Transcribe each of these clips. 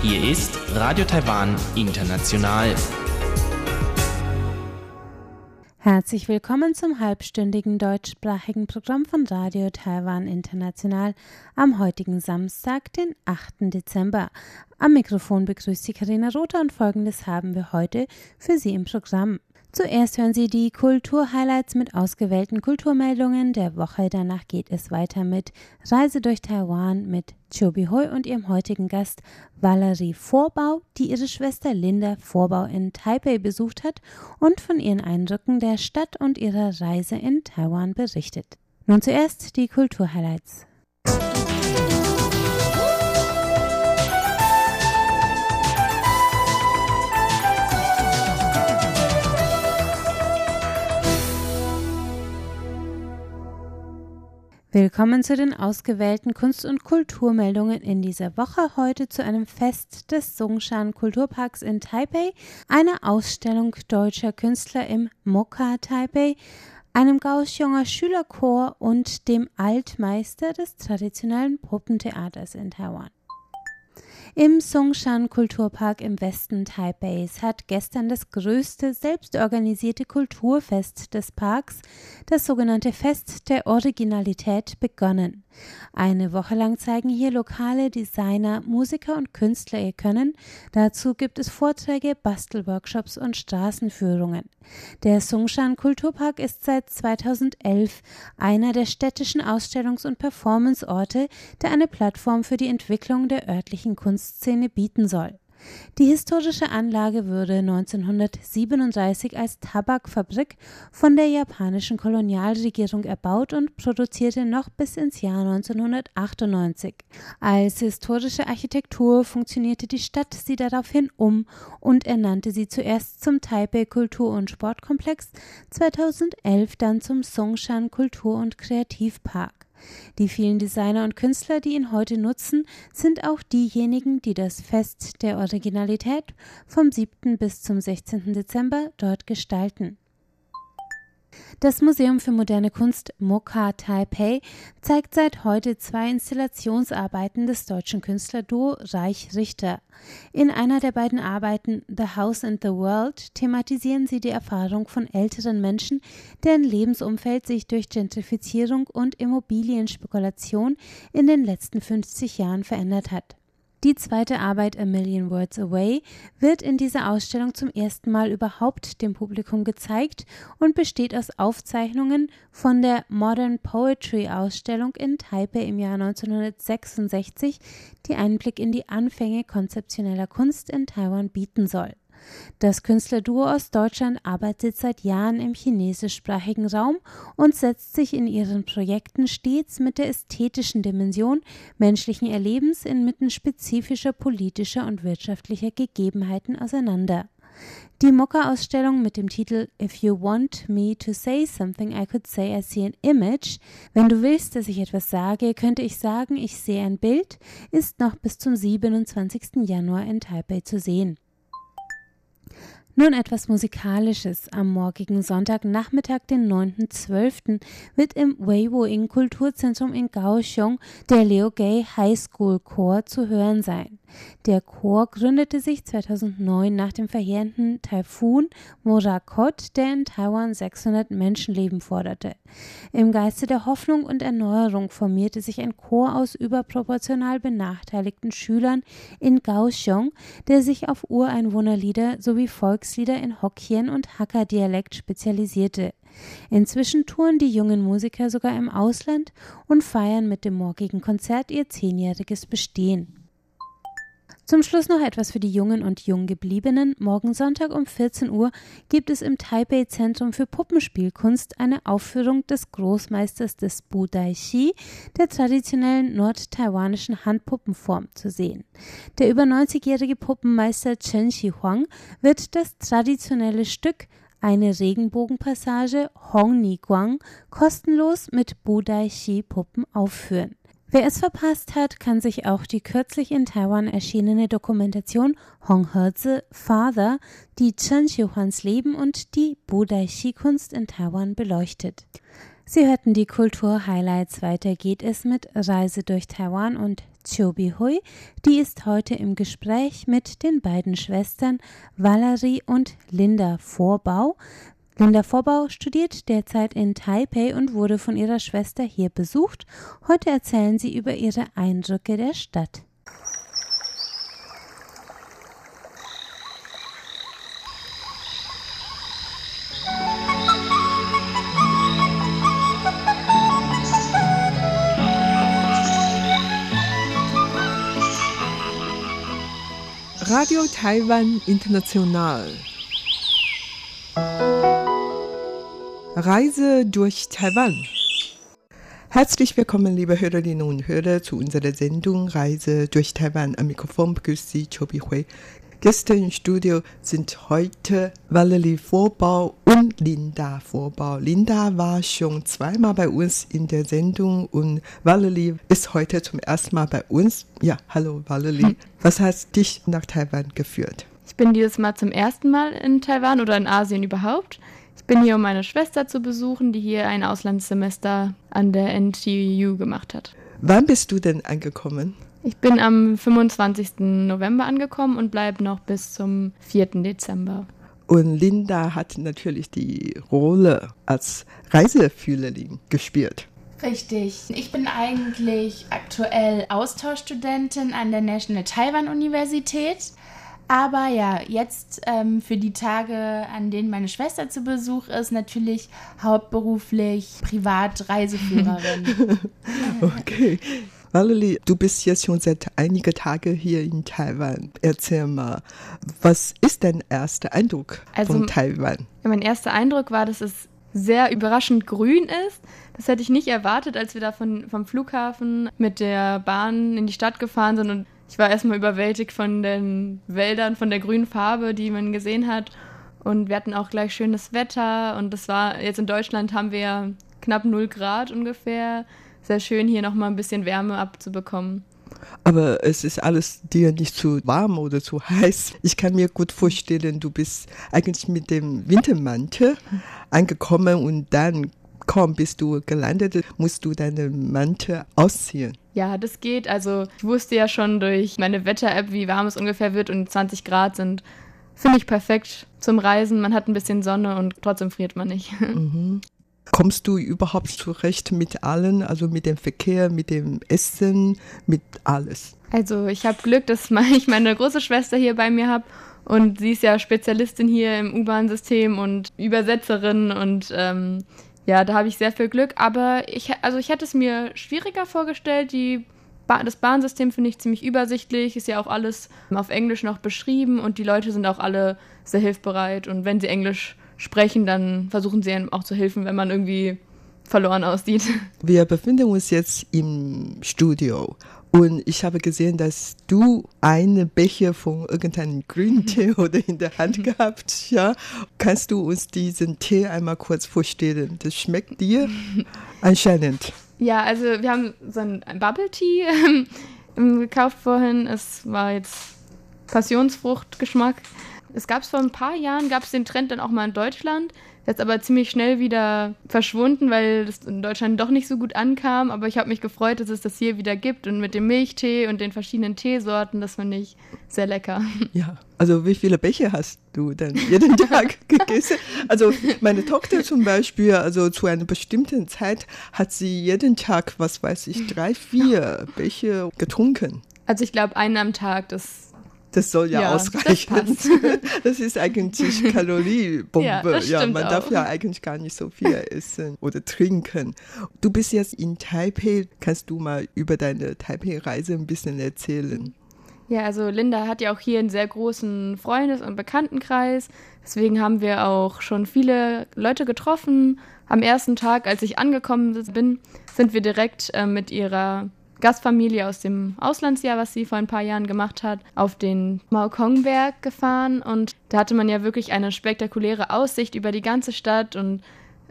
Hier ist Radio Taiwan International. Herzlich willkommen zum halbstündigen deutschsprachigen Programm von Radio Taiwan International am heutigen Samstag, den 8. Dezember. Am Mikrofon begrüßt Sie Karina Rother und folgendes haben wir heute für Sie im Programm. Zuerst hören Sie die Kulturhighlights mit ausgewählten Kulturmeldungen der Woche. Danach geht es weiter mit Reise durch Taiwan mit Chobi Hoi und ihrem heutigen Gast Valerie Vorbau, die ihre Schwester Linda Vorbau in Taipei besucht hat und von ihren Eindrücken der Stadt und ihrer Reise in Taiwan berichtet. Nun zuerst die Kulturhighlights. Willkommen zu den ausgewählten Kunst- und Kulturmeldungen in dieser Woche. Heute zu einem Fest des Songshan Kulturparks in Taipei, einer Ausstellung deutscher Künstler im Mokka Taipei, einem Kaohsiunger Schülerchor und dem Altmeister des traditionellen Puppentheaters in Taiwan. Im Songshan Kulturpark im Westen Taipeis hat gestern das größte selbstorganisierte Kulturfest des Parks, das sogenannte Fest der Originalität, begonnen. Eine Woche lang zeigen hier lokale Designer, Musiker und Künstler ihr Können. Dazu gibt es Vorträge, Bastelworkshops und Straßenführungen. Der Songshan Kulturpark ist seit 2011 einer der städtischen Ausstellungs- und Performanceorte, der eine Plattform für die Entwicklung der örtlichen Kunstszene bieten soll. Die historische Anlage wurde 1937 als Tabakfabrik von der japanischen Kolonialregierung erbaut und produzierte noch bis ins Jahr 1998. Als historische Architektur funktionierte die Stadt sie daraufhin um und ernannte sie zuerst zum Taipei Kultur- und Sportkomplex, 2011 dann zum Songshan Kultur- und Kreativpark. Die vielen Designer und Künstler, die ihn heute nutzen, sind auch diejenigen, die das Fest der Originalität vom 7. bis zum 16. Dezember dort gestalten. Das Museum für moderne Kunst Mokka Taipei zeigt seit heute zwei Installationsarbeiten des deutschen Künstlerduo Reich Richter. In einer der beiden Arbeiten The House and the World thematisieren sie die Erfahrung von älteren Menschen, deren Lebensumfeld sich durch Gentrifizierung und Immobilienspekulation in den letzten 50 Jahren verändert hat. Die zweite Arbeit A Million Words Away wird in dieser Ausstellung zum ersten Mal überhaupt dem Publikum gezeigt und besteht aus Aufzeichnungen von der Modern Poetry Ausstellung in Taipei im Jahr 1966, die Einblick in die Anfänge konzeptioneller Kunst in Taiwan bieten soll. Das Künstlerduo aus Deutschland arbeitet seit Jahren im chinesischsprachigen Raum und setzt sich in ihren Projekten stets mit der ästhetischen Dimension menschlichen Erlebens inmitten spezifischer politischer und wirtschaftlicher Gegebenheiten auseinander. Die Mokka-Ausstellung mit dem Titel If you want me to say something, I could say I see an image. Wenn du willst, dass ich etwas sage, könnte ich sagen, ich sehe ein Bild, ist noch bis zum 27. Januar in Taipei zu sehen. Nun etwas Musikalisches. Am morgigen Sonntagnachmittag, den 9.12., wird im Weibo-Ing Kulturzentrum in Kaohsiung der Leo Gay High School Chor zu hören sein. Der Chor gründete sich 2009 nach dem verheerenden Taifun Morakot, der in Taiwan 600 Menschenleben forderte. Im Geiste der Hoffnung und Erneuerung formierte sich ein Chor aus überproportional benachteiligten Schülern in Kaohsiung, der sich auf Ureinwohnerlieder sowie Volkslieder in Hokkien und Hakka-Dialekt spezialisierte. Inzwischen touren die jungen Musiker sogar im Ausland und feiern mit dem morgigen Konzert ihr zehnjähriges Bestehen. Zum Schluss noch etwas für die Jungen und Junggebliebenen. Morgen Sonntag um 14 Uhr gibt es im Taipei Zentrum für Puppenspielkunst eine Aufführung des Großmeisters des Budai-Shi, der traditionellen nordtaiwanischen Handpuppenform, zu sehen. Der über 90-jährige Puppenmeister Chen Shi-Huang wird das traditionelle Stück eine Regenbogenpassage Hong Ni Guang kostenlos mit Budai-Shi-Puppen aufführen. Wer es verpasst hat, kann sich auch die kürzlich in Taiwan erschienene Dokumentation Hong Herze Father, die Chen Xiuhuans Leben und die Budai-Shi-Kunst in Taiwan beleuchtet. Sie hörten die Kultur-Highlights. Weiter geht es mit Reise durch Taiwan und Chobi Hui. Die ist heute im Gespräch mit den beiden Schwestern Valerie und Linda Vorbau. Linda Vorbau studiert derzeit in Taipei und wurde von ihrer Schwester hier besucht. Heute erzählen sie über ihre Eindrücke der Stadt. Radio Taiwan International. Reise durch Taiwan. Herzlich willkommen, liebe Hörerinnen und Hörer, zu unserer Sendung Reise durch Taiwan. Am Mikrofon begrüßt Sie Chobi Hui. Gäste im Studio sind heute Valerie Vorbau und Linda Vorbau. Linda war schon zweimal bei uns in der Sendung und Valerie ist heute zum ersten Mal bei uns. Ja, hallo Valerie. Hm. Was hat dich nach Taiwan geführt? Ich bin dieses Mal zum ersten Mal in Taiwan oder in Asien überhaupt. Ich bin hier, um meine Schwester zu besuchen, die hier ein Auslandssemester an der NTU gemacht hat. Wann bist du denn angekommen? Ich bin am 25. November angekommen und bleibe noch bis zum 4. Dezember. Und Linda hat natürlich die Rolle als Reiseführerin gespielt. Richtig. Ich bin eigentlich aktuell Austauschstudentin an der National Taiwan Universität. Aber ja, jetzt ähm, für die Tage, an denen meine Schwester zu Besuch ist, natürlich hauptberuflich Privatreiseführerin. okay. Valerie, du bist jetzt schon seit einigen Tagen hier in Taiwan. Erzähl mal, was ist dein erster Eindruck also, von Taiwan? Ja, mein erster Eindruck war, dass es sehr überraschend grün ist. Das hätte ich nicht erwartet, als wir da von, vom Flughafen mit der Bahn in die Stadt gefahren sind. Und ich war erstmal überwältigt von den Wäldern, von der grünen Farbe, die man gesehen hat. Und wir hatten auch gleich schönes Wetter. Und das war, jetzt in Deutschland haben wir knapp 0 Grad ungefähr sehr schön, hier nochmal ein bisschen Wärme abzubekommen. Aber es ist alles dir nicht zu warm oder zu heiß. Ich kann mir gut vorstellen, du bist eigentlich mit dem Wintermantel angekommen und dann kaum bist du gelandet, musst du deinen Mantel ausziehen. Ja, das geht. Also ich wusste ja schon durch meine Wetter-App, wie warm es ungefähr wird und 20 Grad sind. Finde ich perfekt zum Reisen. Man hat ein bisschen Sonne und trotzdem friert man nicht. Mhm. Kommst du überhaupt zurecht mit allen, also mit dem Verkehr, mit dem Essen, mit alles? Also ich habe Glück, dass ich meine große Schwester hier bei mir habe und sie ist ja Spezialistin hier im U-Bahn-System und Übersetzerin und ähm, ja, da habe ich sehr viel Glück. Aber ich, also ich hätte es mir schwieriger vorgestellt. Die ba das Bahnsystem finde ich ziemlich übersichtlich, ist ja auch alles auf Englisch noch beschrieben und die Leute sind auch alle sehr hilfbereit und wenn sie Englisch sprechen, dann versuchen sie einem auch zu helfen, wenn man irgendwie verloren aussieht. Wir befinden uns jetzt im Studio und ich habe gesehen, dass du eine Becher von irgendeinem grünen Tee oder in der Hand gehabt, ja. Kannst du uns diesen Tee einmal kurz vorstellen? Das schmeckt dir anscheinend. Ja, also wir haben so einen Bubble Tea gekauft vorhin. Es war jetzt Passionsfruchtgeschmack. Es gab es vor ein paar Jahren, gab es den Trend dann auch mal in Deutschland. Jetzt aber ziemlich schnell wieder verschwunden, weil es in Deutschland doch nicht so gut ankam. Aber ich habe mich gefreut, dass es das hier wieder gibt. Und mit dem Milchtee und den verschiedenen Teesorten, das fand ich sehr lecker. Ja, also wie viele Becher hast du denn jeden Tag gegessen? Also meine Tochter zum Beispiel, also zu einer bestimmten Zeit hat sie jeden Tag, was weiß ich, drei, vier Becher getrunken. Also ich glaube, einen am Tag, das das soll ja, ja ausreichen. Das, das, ist eigentlich Kaloriebombe. Ja, ja man auch. darf ja eigentlich gar nicht so viel essen oder trinken. Du bist jetzt in Taipei. Kannst du mal über deine Taipei-Reise ein bisschen erzählen? Ja, also Linda hat ja auch hier einen sehr großen Freundes- und Bekanntenkreis. Deswegen haben wir auch schon viele Leute getroffen. Am ersten Tag, als ich angekommen bin, sind wir direkt äh, mit ihrer Gastfamilie aus dem Auslandsjahr, was sie vor ein paar Jahren gemacht hat, auf den Maokongberg gefahren und da hatte man ja wirklich eine spektakuläre Aussicht über die ganze Stadt und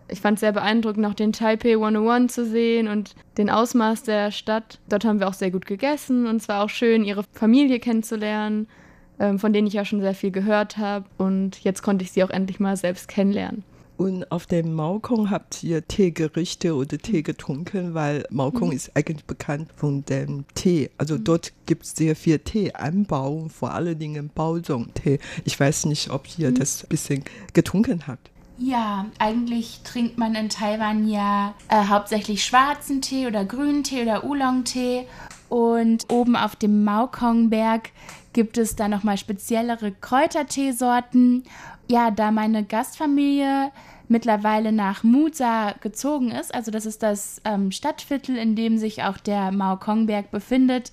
ich fand es sehr beeindruckend, auch den Taipei 101 zu sehen und den Ausmaß der Stadt. Dort haben wir auch sehr gut gegessen und es war auch schön, ihre Familie kennenzulernen, ähm, von denen ich ja schon sehr viel gehört habe und jetzt konnte ich sie auch endlich mal selbst kennenlernen. Und auf dem Maokong habt ihr Teegerichte oder Tee getrunken, weil Maokong mhm. ist eigentlich bekannt von dem Tee. Also mhm. dort gibt es sehr viel Teeanbau, vor allen Dingen Baozong-Tee. Ich weiß nicht, ob ihr mhm. das ein bisschen getrunken habt. Ja, eigentlich trinkt man in Taiwan ja äh, hauptsächlich schwarzen Tee oder grünen Tee oder Oolong-Tee. Und oben auf dem Maokong-Berg gibt es da nochmal speziellere Kräuterteesorten. Ja, da meine Gastfamilie mittlerweile nach Musa gezogen ist, also das ist das ähm, Stadtviertel, in dem sich auch der Maokongberg befindet,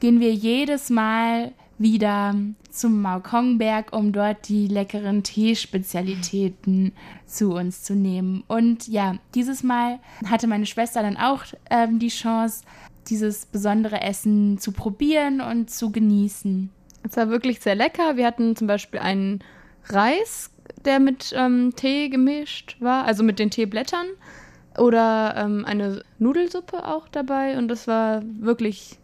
gehen wir jedes Mal wieder zum Maokongberg, um dort die leckeren Teespezialitäten zu uns zu nehmen. Und ja, dieses Mal hatte meine Schwester dann auch ähm, die Chance, dieses besondere Essen zu probieren und zu genießen. Es war wirklich sehr lecker. Wir hatten zum Beispiel einen Reis der mit ähm, Tee gemischt war, also mit den Teeblättern. Oder ähm, eine Nudelsuppe auch dabei. Und das war wirklich,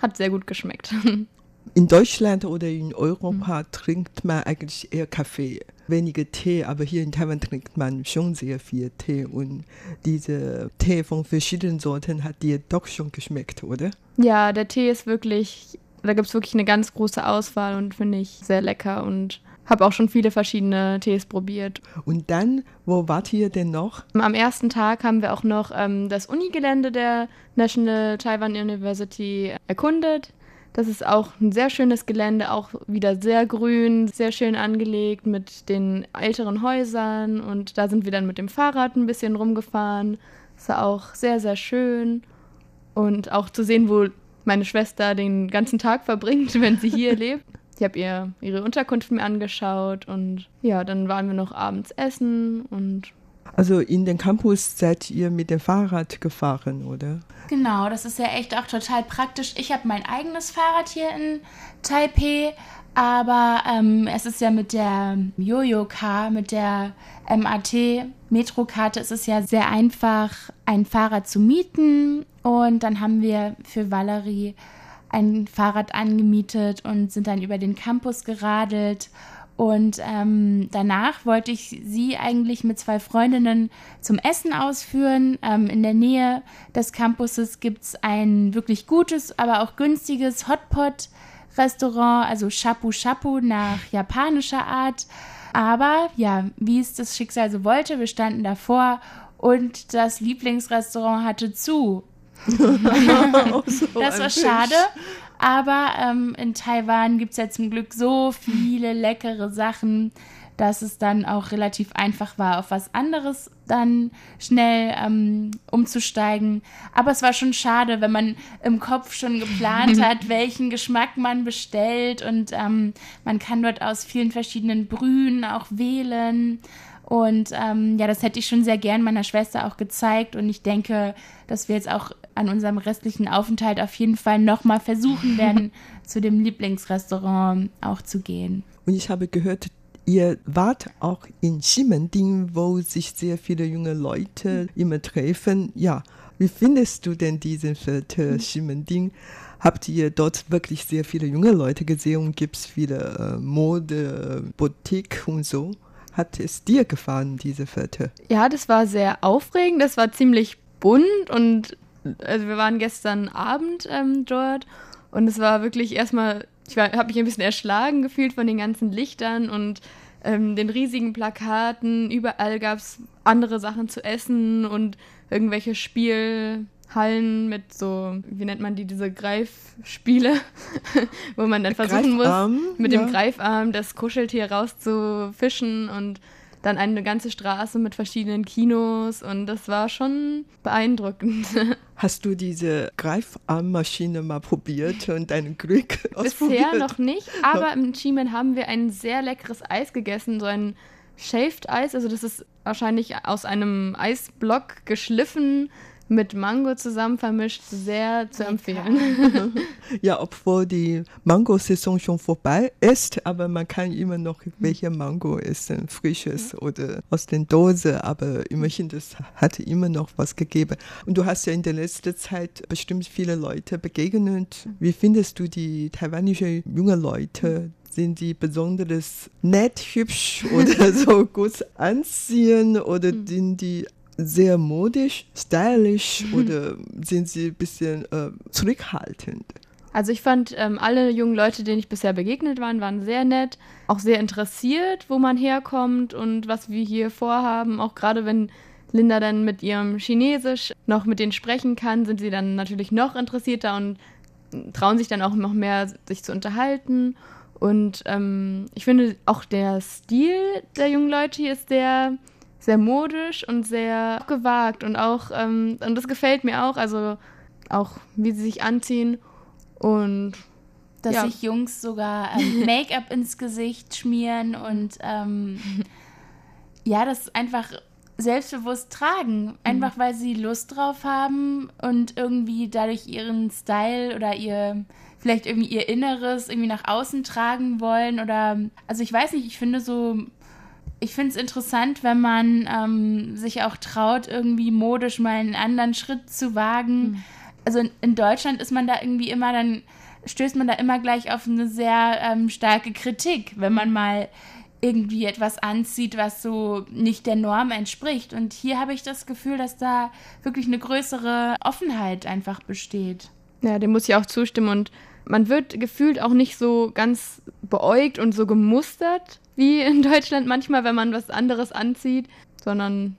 hat sehr gut geschmeckt. In Deutschland oder in Europa mhm. trinkt man eigentlich eher Kaffee, weniger Tee, aber hier in Taiwan trinkt man schon sehr viel Tee und diese Tee von verschiedenen Sorten hat dir doch schon geschmeckt, oder? Ja, der Tee ist wirklich, da gibt es wirklich eine ganz große Auswahl und finde ich sehr lecker und habe auch schon viele verschiedene Tees probiert. Und dann, wo wart ihr denn noch? Am ersten Tag haben wir auch noch ähm, das Unigelände der National Taiwan University erkundet. Das ist auch ein sehr schönes Gelände, auch wieder sehr grün, sehr schön angelegt mit den älteren Häusern. Und da sind wir dann mit dem Fahrrad ein bisschen rumgefahren. Das war auch sehr, sehr schön. Und auch zu sehen, wo meine Schwester den ganzen Tag verbringt, wenn sie hier lebt. Ich habe ihr ihre Unterkunft mir angeschaut und ja, dann waren wir noch abends essen und also in den Campus seid ihr mit dem Fahrrad gefahren, oder? Genau, das ist ja echt auch total praktisch. Ich habe mein eigenes Fahrrad hier in Taipei, aber ähm, es ist ja mit der Jojo-Car, mit der MAT-Metrokarte, ist es ja sehr einfach, ein Fahrrad zu mieten. Und dann haben wir für Valerie ein Fahrrad angemietet und sind dann über den Campus geradelt. Und ähm, danach wollte ich sie eigentlich mit zwei Freundinnen zum Essen ausführen. Ähm, in der Nähe des Campuses gibt es ein wirklich gutes, aber auch günstiges Hotpot-Restaurant, also Shapu Shapu nach japanischer Art. Aber ja, wie es das Schicksal so wollte, wir standen davor und das Lieblingsrestaurant hatte zu. so das war schade. Aber ähm, in Taiwan gibt es ja zum Glück so viele leckere Sachen, dass es dann auch relativ einfach war, auf was anderes dann schnell ähm, umzusteigen. Aber es war schon schade, wenn man im Kopf schon geplant hat, welchen Geschmack man bestellt. Und ähm, man kann dort aus vielen verschiedenen Brühen auch wählen. Und ähm, ja, das hätte ich schon sehr gern meiner Schwester auch gezeigt. Und ich denke, dass wir jetzt auch an unserem restlichen Aufenthalt auf jeden Fall nochmal versuchen werden, zu dem Lieblingsrestaurant auch zu gehen. Und ich habe gehört, ihr wart auch in Ximending, wo sich sehr viele junge Leute immer treffen. Ja, wie findest du denn diesen Viertel Ximending? Habt ihr dort wirklich sehr viele junge Leute gesehen und gibt es viele äh, Mode, Boutique und so? Hat es dir gefallen, diese Viertel? Ja, das war sehr aufregend. Das war ziemlich bunt und also wir waren gestern Abend ähm, dort und es war wirklich erstmal, ich habe mich ein bisschen erschlagen gefühlt von den ganzen Lichtern und ähm, den riesigen Plakaten. Überall gab es andere Sachen zu essen und irgendwelche Spielhallen mit so, wie nennt man die, diese Greifspiele, wo man dann versuchen Greifarm, muss, mit ja. dem Greifarm das Kuscheltier rauszufischen und dann eine ganze Straße mit verschiedenen Kinos und das war schon beeindruckend. Hast du diese Greifarmmaschine mal probiert und dein Glück ausprobiert? Bisher noch nicht, aber im Chimen haben wir ein sehr leckeres Eis gegessen, so ein Shaved Eis, also das ist wahrscheinlich aus einem Eisblock geschliffen mit Mango zusammen vermischt, sehr zu empfehlen. ja, obwohl die Mango-Saison schon vorbei ist, aber man kann immer noch welche Mango essen, frisches oder aus der Dose, aber immerhin, das hat immer noch was gegeben. Und du hast ja in der letzten Zeit bestimmt viele Leute begegnet. Wie findest du die taiwanische junge Leute? Sind die besonders nett, hübsch oder so gut anziehen oder Hm. sind die sehr modisch, stylisch oder sind sie ein bisschen äh, zurückhaltend? Also ich fand, ähm, alle jungen Leute, denen ich bisher begegnet waren, waren sehr nett, auch sehr interessiert, wo man herkommt und was wir hier vorhaben. Auch gerade wenn Linda dann mit ihrem Chinesisch noch mit denen sprechen kann, sind sie dann natürlich noch interessierter und trauen sich dann auch noch mehr, sich zu unterhalten. Und ähm, ich finde auch der Stil der jungen Leute hier ist sehr, sehr modisch und sehr gewagt und auch, ähm, und das gefällt mir auch, also auch wie sie sich anziehen. Und Dass Ja. sich Jungs sogar ähm, Make-up ins Gesicht schmieren und ähm, ja, das einfach selbstbewusst tragen. Einfach weil sie Lust drauf haben und irgendwie dadurch ihren Style oder ihr vielleicht irgendwie ihr Inneres irgendwie nach außen tragen wollen oder also ich weiß nicht, ich finde so ich finde es interessant, wenn man ähm, sich auch traut, irgendwie modisch mal einen anderen Schritt zu wagen. Also in, in Deutschland ist man da irgendwie immer, dann stößt man da immer gleich auf eine sehr ähm, starke Kritik, wenn man mal irgendwie etwas anzieht, was so nicht der Norm entspricht. Und hier habe ich das Gefühl, dass da wirklich eine größere Offenheit einfach besteht. Ja, dem muss ich auch zustimmen. Und man wird gefühlt auch nicht so ganz beäugt und so gemustert wie in Deutschland manchmal, wenn man was anderes anzieht, sondern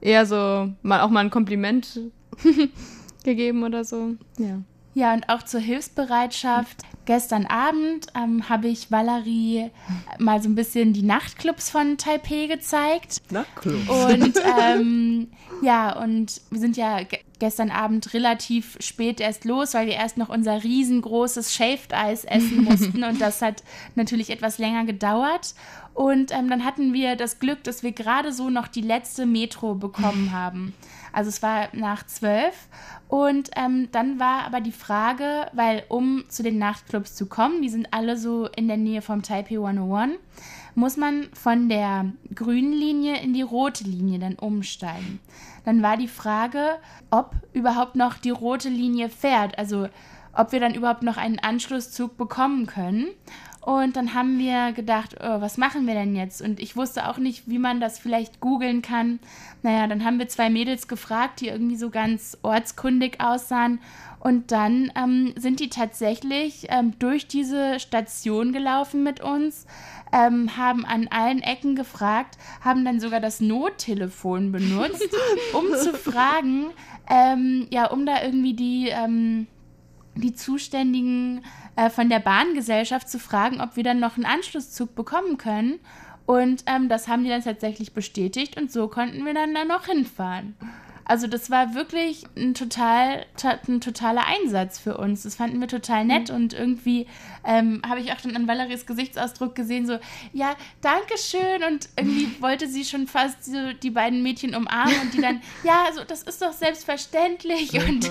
eher so mal auch mal ein Kompliment gegeben oder so. Ja. Ja, und auch zur Hilfsbereitschaft. Gestern Abend ähm, habe ich Valerie mal so ein bisschen die Nachtclubs von Taipei gezeigt. Na, Club. Und ähm, ja, und wir sind ja gestern Abend relativ spät erst los, weil wir erst noch unser riesengroßes Shaved Eis essen mussten und das hat natürlich etwas länger gedauert. Und ähm, dann hatten wir das Glück, dass wir gerade so noch die letzte Metro bekommen haben. Also es war nach zwölf. Und ähm, dann war aber die Frage, weil um zu den Nachtclubs zu kommen, die sind alle so in der Nähe vom Taipei 101, muss man von der grünen Linie in die rote Linie dann umsteigen. Dann war die Frage, ob überhaupt noch die rote Linie fährt, also ob wir dann überhaupt noch einen Anschlusszug bekommen können. Und dann haben wir gedacht, oh, was machen wir denn jetzt? Und ich wusste auch nicht, wie man das vielleicht googeln kann. Naja, dann haben wir zwei Mädels gefragt, die irgendwie so ganz ortskundig aussahen. Und dann ähm, sind die tatsächlich ähm, durch diese Station gelaufen mit uns, ähm, haben an allen Ecken gefragt, haben dann sogar das Nottelefon benutzt, um zu fragen, ähm, ja, um da irgendwie die, ähm, die Zuständigen äh, von der Bahngesellschaft zu fragen, ob wir dann noch einen Anschlusszug bekommen können. Und ähm, das haben die dann tatsächlich bestätigt und so konnten wir dann da noch hinfahren. Also das war wirklich ein, total, ta- ein totaler Einsatz für uns. Das fanden wir total nett und irgendwie ähm, habe ich auch dann an Valeries Gesichtsausdruck gesehen, so, ja, danke schön und irgendwie wollte sie schon fast so die beiden Mädchen umarmen und die dann, ja, also das ist doch selbstverständlich und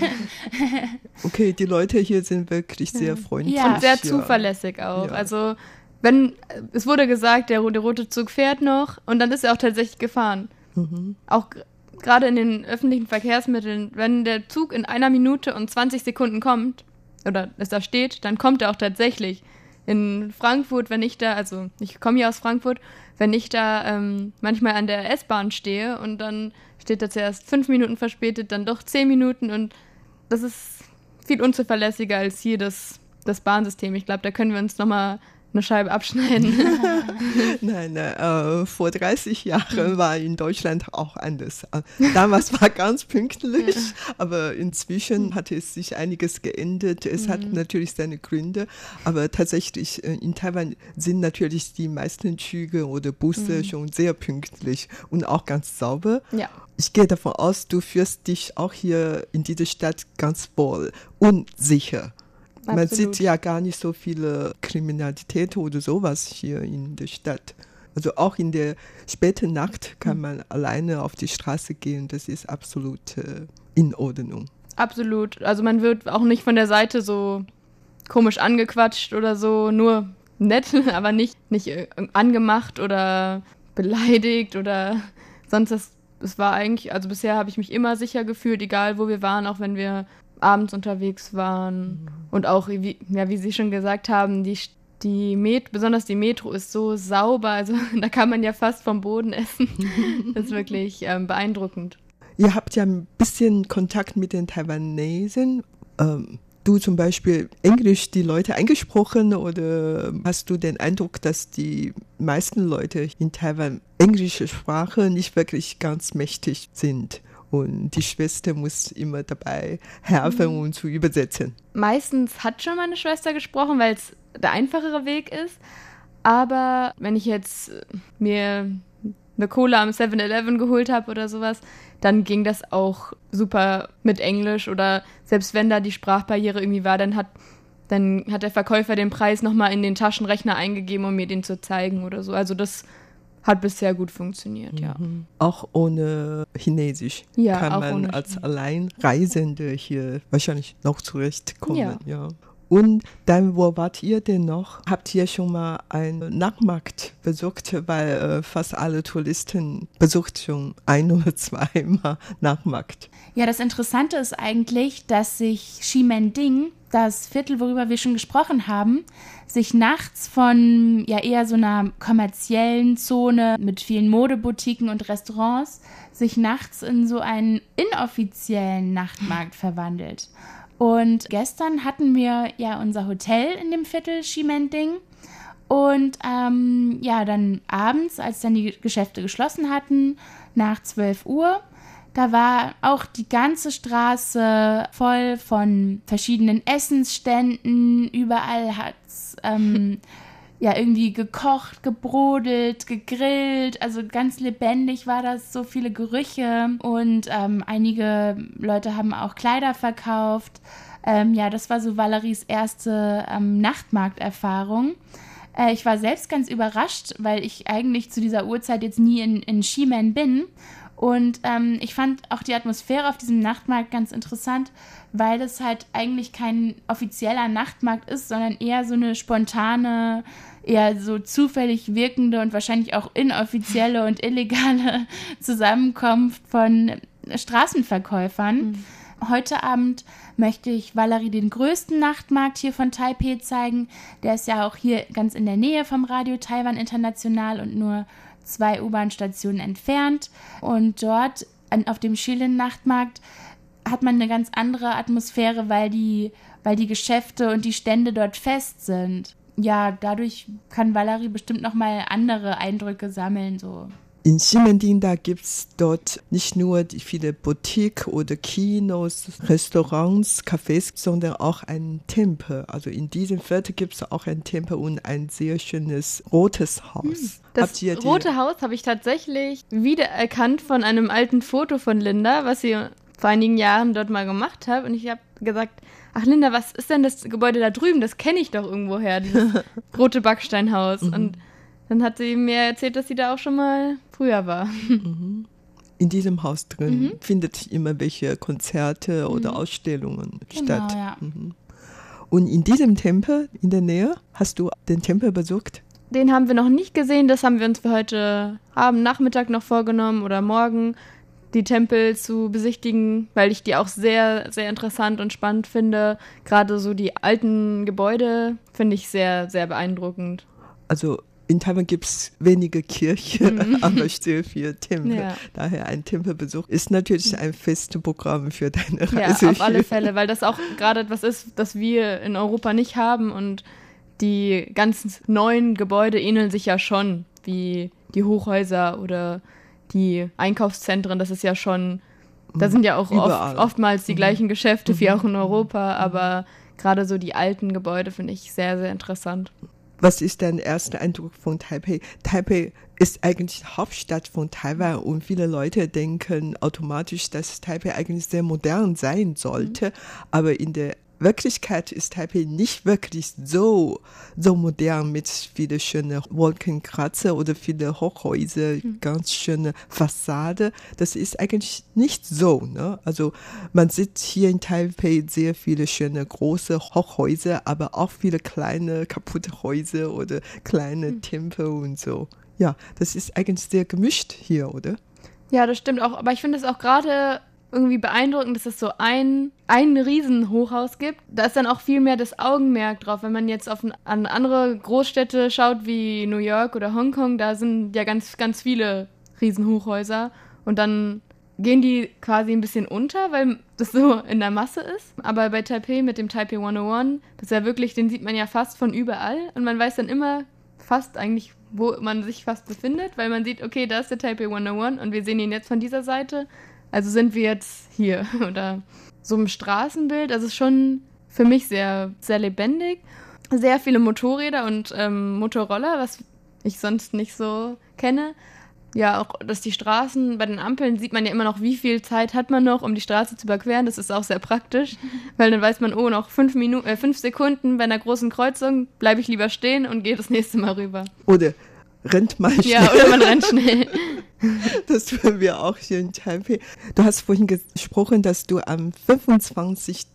Okay, die Leute hier sind wirklich sehr freundlich. Ja. Und sehr ja. zuverlässig auch. Ja. Also, wenn, es wurde gesagt, der, der rote Zug fährt noch und dann ist er auch tatsächlich gefahren. Mhm. Auch gerade in den öffentlichen Verkehrsmitteln, wenn der Zug in einer Minute und 20 Sekunden kommt, oder es da steht, dann kommt er auch tatsächlich. In Frankfurt, wenn ich da, also ich komme hier aus Frankfurt, wenn ich da ähm, manchmal an der S-Bahn stehe und dann steht da zuerst fünf Minuten verspätet, dann doch zehn Minuten und das ist viel unzuverlässiger als hier das, das Bahnsystem. Ich glaube, da können wir uns nochmal eine Scheibe abschneiden. Nein, nein äh, vor 30 Jahren war in Deutschland auch anders. Äh, Damals war ganz pünktlich, aber inzwischen hat es sich einiges geändert. Es hat natürlich seine Gründe, aber tatsächlich äh, in Taiwan sind natürlich die meisten Züge oder Busse schon sehr pünktlich und auch ganz sauber. ja. Ich gehe davon aus, du fühlst dich auch hier in dieser Stadt ganz wohl und sicher. Man Absolut. sieht ja gar nicht so viele Kriminalität oder sowas hier in der Stadt. Also auch in der späten Nacht kann man alleine auf die Straße gehen. Das ist absolut äh, in Ordnung. Absolut. Also man wird auch nicht von der Seite so komisch angequatscht oder so, nur nett, aber nicht, nicht äh, angemacht oder beleidigt oder sonst was. Es war eigentlich, also bisher habe ich mich immer sicher gefühlt, egal wo wir waren, auch wenn wir abends unterwegs waren. Und auch, wie, ja, wie Sie schon gesagt haben, die, die Met besonders die Metro ist so sauber, also da kann man ja fast vom Boden essen. das ist wirklich ähm, beeindruckend. Ihr habt ja ein bisschen Kontakt mit den Taiwanesen. Ähm, du zum Beispiel Englisch die Leute eingesprochen oder hast du den Eindruck, dass die meisten Leute in Taiwan englische Sprache nicht wirklich ganz mächtig sind? Und die Schwester muss immer dabei helfen und zu übersetzen. Meistens hat schon meine Schwester gesprochen, weil es der einfachere Weg ist. Aber wenn ich jetzt mir eine Cola am 7-Eleven geholt habe oder sowas, dann ging das auch super mit Englisch oder selbst wenn da die Sprachbarriere irgendwie war, dann hat, dann hat der Verkäufer den Preis nochmal in den Taschenrechner eingegeben, um mir den zu zeigen oder so. Also das hat bisher gut funktioniert, ja. Mhm. Auch ohne Chinesisch Ja, kann man als Chinesisch. Alleinreisende hier wahrscheinlich noch zurechtkommen. Ja. Ja. Und dann, wo wart ihr denn noch? Habt ihr schon mal einen Nachmarkt besucht? Weil äh, fast alle Touristen besucht schon ein oder zweimal Nachmarkt. Ja, das Interessante ist eigentlich, dass sich Ximending, das Viertel, worüber wir schon gesprochen haben, sich nachts von ja eher so einer kommerziellen Zone mit vielen Modeboutiquen und Restaurants sich nachts in so einen inoffiziellen Nachtmarkt verwandelt. Und gestern hatten wir ja unser Hotel in dem Viertel Ximending. Und ähm, ja, dann abends, als dann die Geschäfte geschlossen hatten, nach 12 Uhr, da war auch die ganze Straße voll von verschiedenen Essensständen. Überall hat's ähm, ja irgendwie gekocht, gebrodelt, gegrillt. Also ganz lebendig war das, so viele Gerüche. Und ähm, einige Leute haben auch Kleider verkauft. Ähm, ja, das war so Valeries erste ähm, Nachtmarkterfahrung. Äh, ich war selbst ganz überrascht, weil ich eigentlich zu dieser Uhrzeit jetzt nie in, in Ximen bin. Und ähm, ich fand auch die Atmosphäre auf diesem Nachtmarkt ganz interessant, weil es halt eigentlich kein offizieller Nachtmarkt ist, sondern eher so eine spontane, eher so zufällig wirkende und wahrscheinlich auch inoffizielle und illegale Zusammenkunft von Straßenverkäufern. Heute Abend möchte ich Valerie den größten Nachtmarkt hier von Taipei zeigen. Der ist ja auch hier ganz in der Nähe vom Radio Taiwan International und nur zwei U-Bahn-Stationen entfernt. Und dort an, auf dem Schilin-Nachtmarkt hat man eine ganz andere Atmosphäre, weil die, weil die Geschäfte und die Stände dort fest sind. Ja, dadurch kann Valerie bestimmt nochmal andere Eindrücke sammeln, so. In Ximending, da gibt es dort nicht nur die viele Boutique oder Kinos, Restaurants, Cafés, sondern auch einen Tempel. Also in diesem Viertel gibt es auch einen Tempel und ein sehr schönes rotes Haus. Das ihr die- Rote Haus habe ich tatsächlich wiedererkannt von einem alten Foto von Linda, was sie vor einigen Jahren dort mal gemacht hat. Und ich habe gesagt, ach Linda, was ist denn das Gebäude da drüben? Das kenne ich doch irgendwoher, dieses rote Backsteinhaus. Und dann hat sie mir erzählt, dass sie da auch schon mal früher war. in diesem Haus drin Mhm. findet immer welche Konzerte oder Ausstellungen Genau, statt. ja. Mhm. Und in diesem Tempel in der Nähe hast du den Tempel besucht? Den haben wir noch nicht gesehen, das haben wir uns für heute Abend, Nachmittag noch vorgenommen oder morgen, die Tempel zu besichtigen, weil ich die auch sehr, sehr interessant und spannend finde. Gerade so die alten Gebäude finde ich sehr, sehr beeindruckend. Also in Taiwan gibt es wenige Kirchen, aber sehr viele Tempel. Mhm. Ja. Daher ein Tempelbesuch ist natürlich ein festes Programm für deine Ja, Reise. auf alle. Fälle, weil das auch gerade etwas ist, das wir in Europa nicht haben und die ganz neuen Gebäude ähneln sich ja schon, wie die Hochhäuser oder die Einkaufszentren. Das ist ja schon, da sind ja auch oft, oftmals die gleichen Geschäfte wie auch in Europa, aber gerade so die alten Gebäude finde ich sehr, sehr interessant. Was ist dein erster Eindruck von Taipei? Taipei ist eigentlich Hauptstadt von Taiwan und viele Leute denken automatisch, dass Taipei eigentlich sehr modern sein sollte, aber in der Wirklichkeit ist Taipei nicht wirklich so, so modern mit viele schöne Wolkenkratzer oder viele Hochhäuser, ganz schöne Fassade. Das ist eigentlich nicht so. Ne? Also man sieht hier in Taipei sehr viele schöne große Hochhäuser, aber auch viele kleine kaputte Häuser oder kleine Tempel und so. Ja, das ist eigentlich sehr gemischt hier, oder? Ja, das stimmt auch. Aber ich finde es auch gerade irgendwie beeindruckend, dass es so ein, ein Riesenhochhaus gibt. Da ist dann auch viel mehr das Augenmerk drauf. Wenn man jetzt auf an andere Großstädte schaut, wie New York oder Hongkong, da sind ja ganz, ganz viele Riesenhochhäuser. Und dann gehen die quasi ein bisschen unter, weil das so in der Masse ist. Aber bei Taipei mit dem Taipei 101, das ist ja wirklich, den sieht man ja fast von überall. Und man weiß dann immer fast eigentlich, wo man sich fast befindet, weil man sieht, okay, da ist der Taipei 101 und wir sehen ihn jetzt von dieser Seite. Also sind wir jetzt hier oder so im Straßenbild. Also es ist schon für mich sehr, sehr lebendig. Sehr viele Motorräder und ähm, Motorroller, was ich sonst nicht so kenne. Ja, auch, dass die Straßen, bei den Ampeln sieht man ja immer noch, wie viel Zeit hat man noch, um die Straße zu überqueren. Das ist auch sehr praktisch, weil dann weiß man, oh, noch fünf, Minuten, äh, fünf Sekunden bei einer großen Kreuzung bleibe ich lieber stehen und gehe das nächste Mal rüber. Oder rennt mal schnell. Ja, oder man rennt schnell. Das tun wir auch hier in Taipei. Du hast vorhin gesprochen, dass du am 25.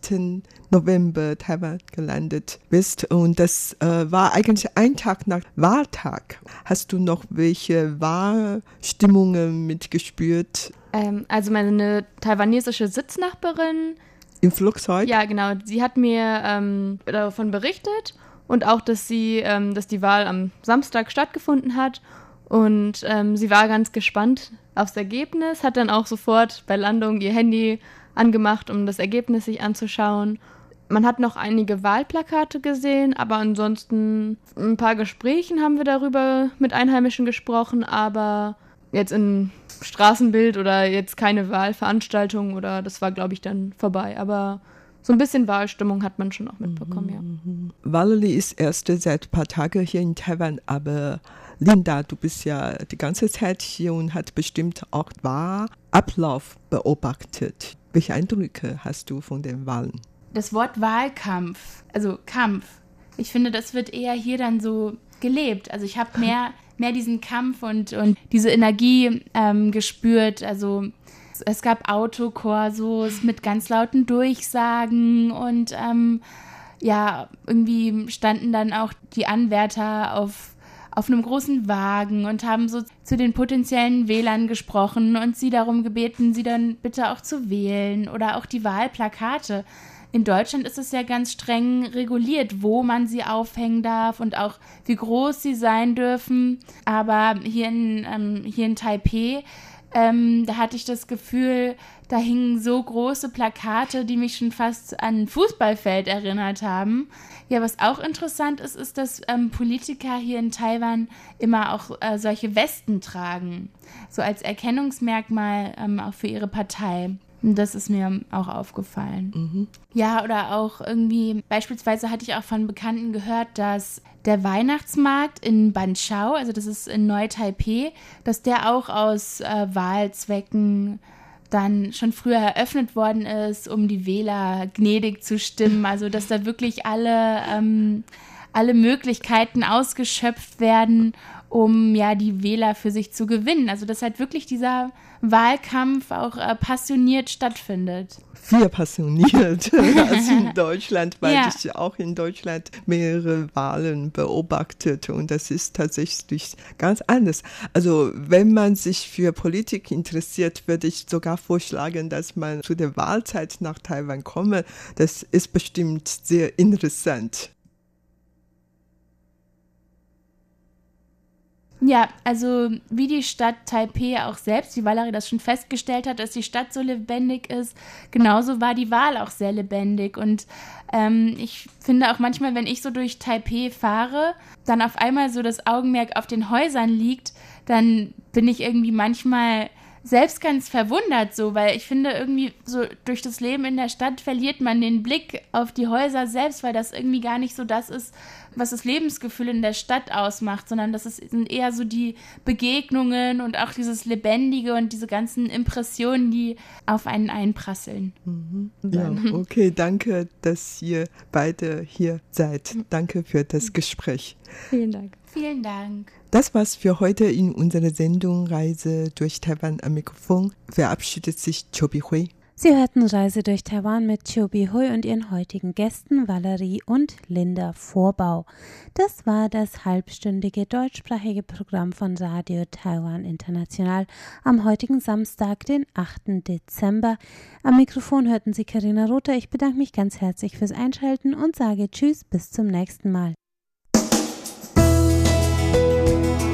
November Taiwan gelandet bist und das äh, war eigentlich ein Tag nach Wahltag. Hast du noch welche Wahlstimmungen mitgespürt? Ähm, also meine taiwanesische Sitznachbarin. Im Flugzeug? Ja, genau. Sie hat mir ähm, davon berichtet und auch, dass sie, ähm, dass die Wahl am Samstag stattgefunden hat. Und ähm, sie war ganz gespannt aufs Ergebnis, hat dann auch sofort bei Landung ihr Handy angemacht, um das Ergebnis sich anzuschauen. Man hat noch einige Wahlplakate gesehen, aber ansonsten ein paar Gesprächen haben wir darüber mit Einheimischen gesprochen, aber jetzt in Straßenbild oder jetzt keine Wahlveranstaltung oder das war, glaube ich, dann vorbei. Aber so ein bisschen Wahlstimmung hat man schon auch mitbekommen, ja. Mhm. Valerie ist erst seit ein paar Tagen hier in Taiwan, aber Linda, du bist ja die ganze Zeit hier und hat bestimmt auch Wahlablauf beobachtet. Welche Eindrücke hast du von den Wahlen? Das Wort Wahlkampf, also Kampf, ich finde, das wird eher hier dann so gelebt. Also ich habe mehr, mehr diesen Kampf und, und diese Energie ähm, gespürt. Also es gab Autokorsos mit ganz lauten Durchsagen und ähm, ja, irgendwie standen dann auch die Anwärter auf, auf einem großen Wagen und haben so zu den potenziellen Wählern gesprochen und sie darum gebeten, sie dann bitte auch zu wählen oder auch die Wahlplakate. In Deutschland ist es ja ganz streng reguliert, wo man sie aufhängen darf und auch wie groß sie sein dürfen. Aber hier in, ähm, hier in Taipei ähm, da hatte ich das Gefühl, da hingen so große Plakate, die mich schon fast an ein Fußballfeld erinnert haben. Ja, was auch interessant ist, ist, dass ähm, Politiker hier in Taiwan immer auch äh, solche Westen tragen. So als Erkennungsmerkmal ähm, auch für ihre Partei. Das ist mir auch aufgefallen. Mhm. Ja, oder auch irgendwie, beispielsweise hatte ich auch von Bekannten gehört, dass der Weihnachtsmarkt in Banchao, also das ist in Neu-Taipei, dass der auch aus äh, Wahlzwecken dann schon früher eröffnet worden ist, um die Wähler gnädig zu stimmen. Also dass da wirklich alle, ähm, alle Möglichkeiten ausgeschöpft werden, um ja die Wähler für sich zu gewinnen. Also dass halt wirklich dieser Wahlkampf auch äh, passioniert stattfindet. Viel passioniert als in Deutschland, weil ja. ich auch in Deutschland mehrere Wahlen beobachtet und das ist tatsächlich ganz anders. Also wenn man sich für Politik interessiert, würde ich sogar vorschlagen, dass man zu der Wahlzeit nach Taiwan komme. Das ist bestimmt sehr interessant. Ja, also wie die Stadt Taipei auch selbst, wie Valerie das schon festgestellt hat, dass die Stadt so lebendig ist, genauso war die Wahl auch sehr lebendig. Und ähm, ich finde auch manchmal, wenn ich so durch Taipei fahre, dann auf einmal so das Augenmerk auf den Häusern liegt, dann bin ich irgendwie manchmal selbst ganz verwundert so, weil ich finde irgendwie so durch das Leben in der Stadt verliert man den Blick auf die Häuser selbst, weil das irgendwie gar nicht so das ist, was das Lebensgefühl in der Stadt ausmacht, sondern das ist, sind eher so die Begegnungen und auch dieses Lebendige und diese ganzen Impressionen, die auf einen einprasseln. Mhm. Ja, okay, danke, dass ihr beide hier seid. Danke für das Gespräch. Vielen Dank. Vielen Dank. Das war's für heute in unserer Sendung Reise durch Taiwan am Mikrofon. Verabschiedet sich Chobi Hui. Sie hörten Reise durch Taiwan mit Chobi Hui und ihren heutigen Gästen Valerie und Linda Vorbau. Das war das halbstündige deutschsprachige Programm von Radio Taiwan International am heutigen Samstag, den 8. Dezember. Am Mikrofon hörten Sie Karina Rother. Ich bedanke mich ganz herzlich fürs Einschalten und sage Tschüss, bis zum nächsten Mal. Música